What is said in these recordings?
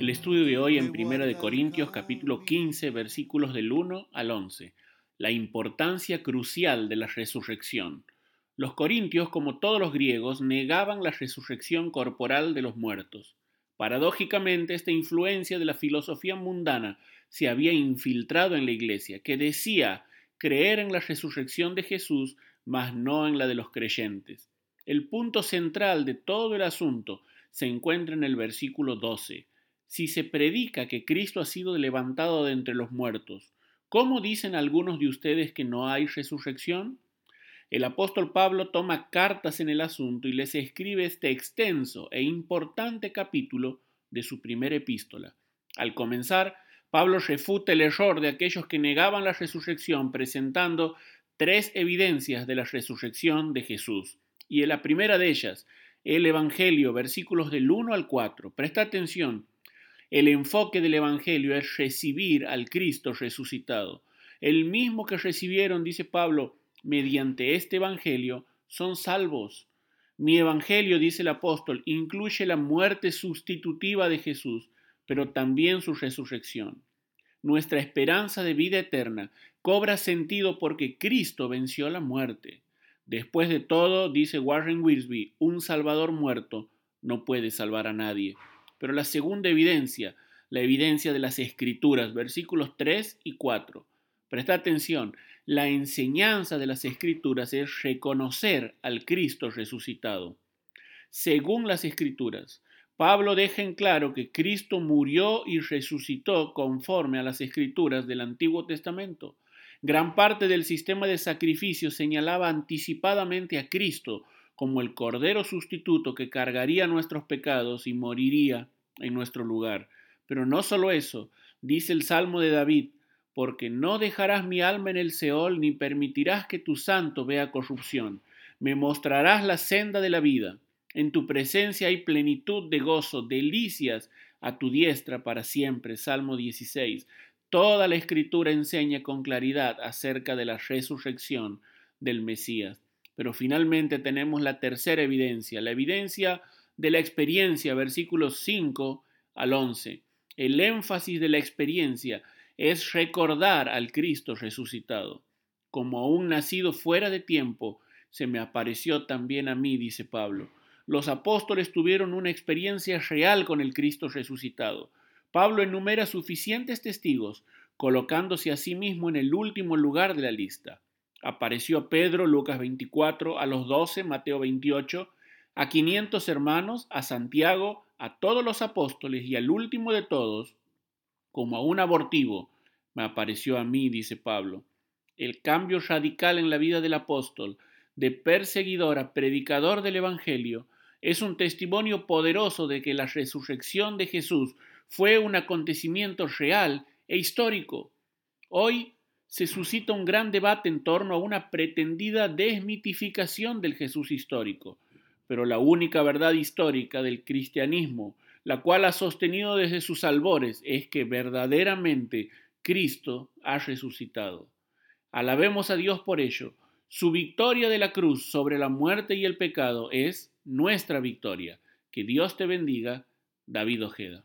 El estudio de hoy en 1 de Corintios capítulo 15 versículos del 1 al 11. La importancia crucial de la resurrección. Los corintios, como todos los griegos, negaban la resurrección corporal de los muertos. Paradójicamente, esta influencia de la filosofía mundana se había infiltrado en la iglesia, que decía creer en la resurrección de Jesús, mas no en la de los creyentes. El punto central de todo el asunto se encuentra en el versículo 12 si se predica que Cristo ha sido levantado de entre los muertos, ¿cómo dicen algunos de ustedes que no hay resurrección? El apóstol Pablo toma cartas en el asunto y les escribe este extenso e importante capítulo de su primera epístola. Al comenzar, Pablo refuta el error de aquellos que negaban la resurrección presentando tres evidencias de la resurrección de Jesús. Y en la primera de ellas, el Evangelio, versículos del 1 al 4. Presta atención, el enfoque del Evangelio es recibir al Cristo resucitado. El mismo que recibieron, dice Pablo, mediante este Evangelio, son salvos. Mi Evangelio, dice el apóstol, incluye la muerte sustitutiva de Jesús, pero también su resurrección. Nuestra esperanza de vida eterna cobra sentido porque Cristo venció la muerte. Después de todo, dice Warren Wiersbe, un Salvador muerto no puede salvar a nadie. Pero la segunda evidencia, la evidencia de las escrituras, versículos 3 y 4. Presta atención, la enseñanza de las escrituras es reconocer al Cristo resucitado. Según las escrituras, Pablo deja en claro que Cristo murió y resucitó conforme a las escrituras del Antiguo Testamento. Gran parte del sistema de sacrificio señalaba anticipadamente a Cristo como el Cordero sustituto que cargaría nuestros pecados y moriría en nuestro lugar. Pero no solo eso, dice el Salmo de David, porque no dejarás mi alma en el Seol, ni permitirás que tu santo vea corrupción. Me mostrarás la senda de la vida. En tu presencia hay plenitud de gozo, delicias a tu diestra para siempre. Salmo 16. Toda la escritura enseña con claridad acerca de la resurrección del Mesías. Pero finalmente tenemos la tercera evidencia, la evidencia de la experiencia, versículos 5 al 11. El énfasis de la experiencia es recordar al Cristo resucitado. Como aún nacido fuera de tiempo, se me apareció también a mí, dice Pablo. Los apóstoles tuvieron una experiencia real con el Cristo resucitado. Pablo enumera suficientes testigos, colocándose a sí mismo en el último lugar de la lista. Apareció Pedro, Lucas 24, a los doce, Mateo 28, a quinientos hermanos, a Santiago, a todos los apóstoles y al último de todos, como a un abortivo, me apareció a mí, dice Pablo. El cambio radical en la vida del apóstol, de perseguidor a predicador del Evangelio, es un testimonio poderoso de que la resurrección de Jesús fue un acontecimiento real e histórico. Hoy se suscita un gran debate en torno a una pretendida desmitificación del Jesús histórico pero la única verdad histórica del cristianismo, la cual ha sostenido desde sus albores, es que verdaderamente Cristo ha resucitado. Alabemos a Dios por ello. Su victoria de la cruz sobre la muerte y el pecado es nuestra victoria. Que Dios te bendiga, David Ojeda.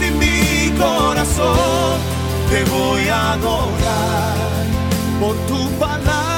y mi corazón te voy a adorar por tu palabra.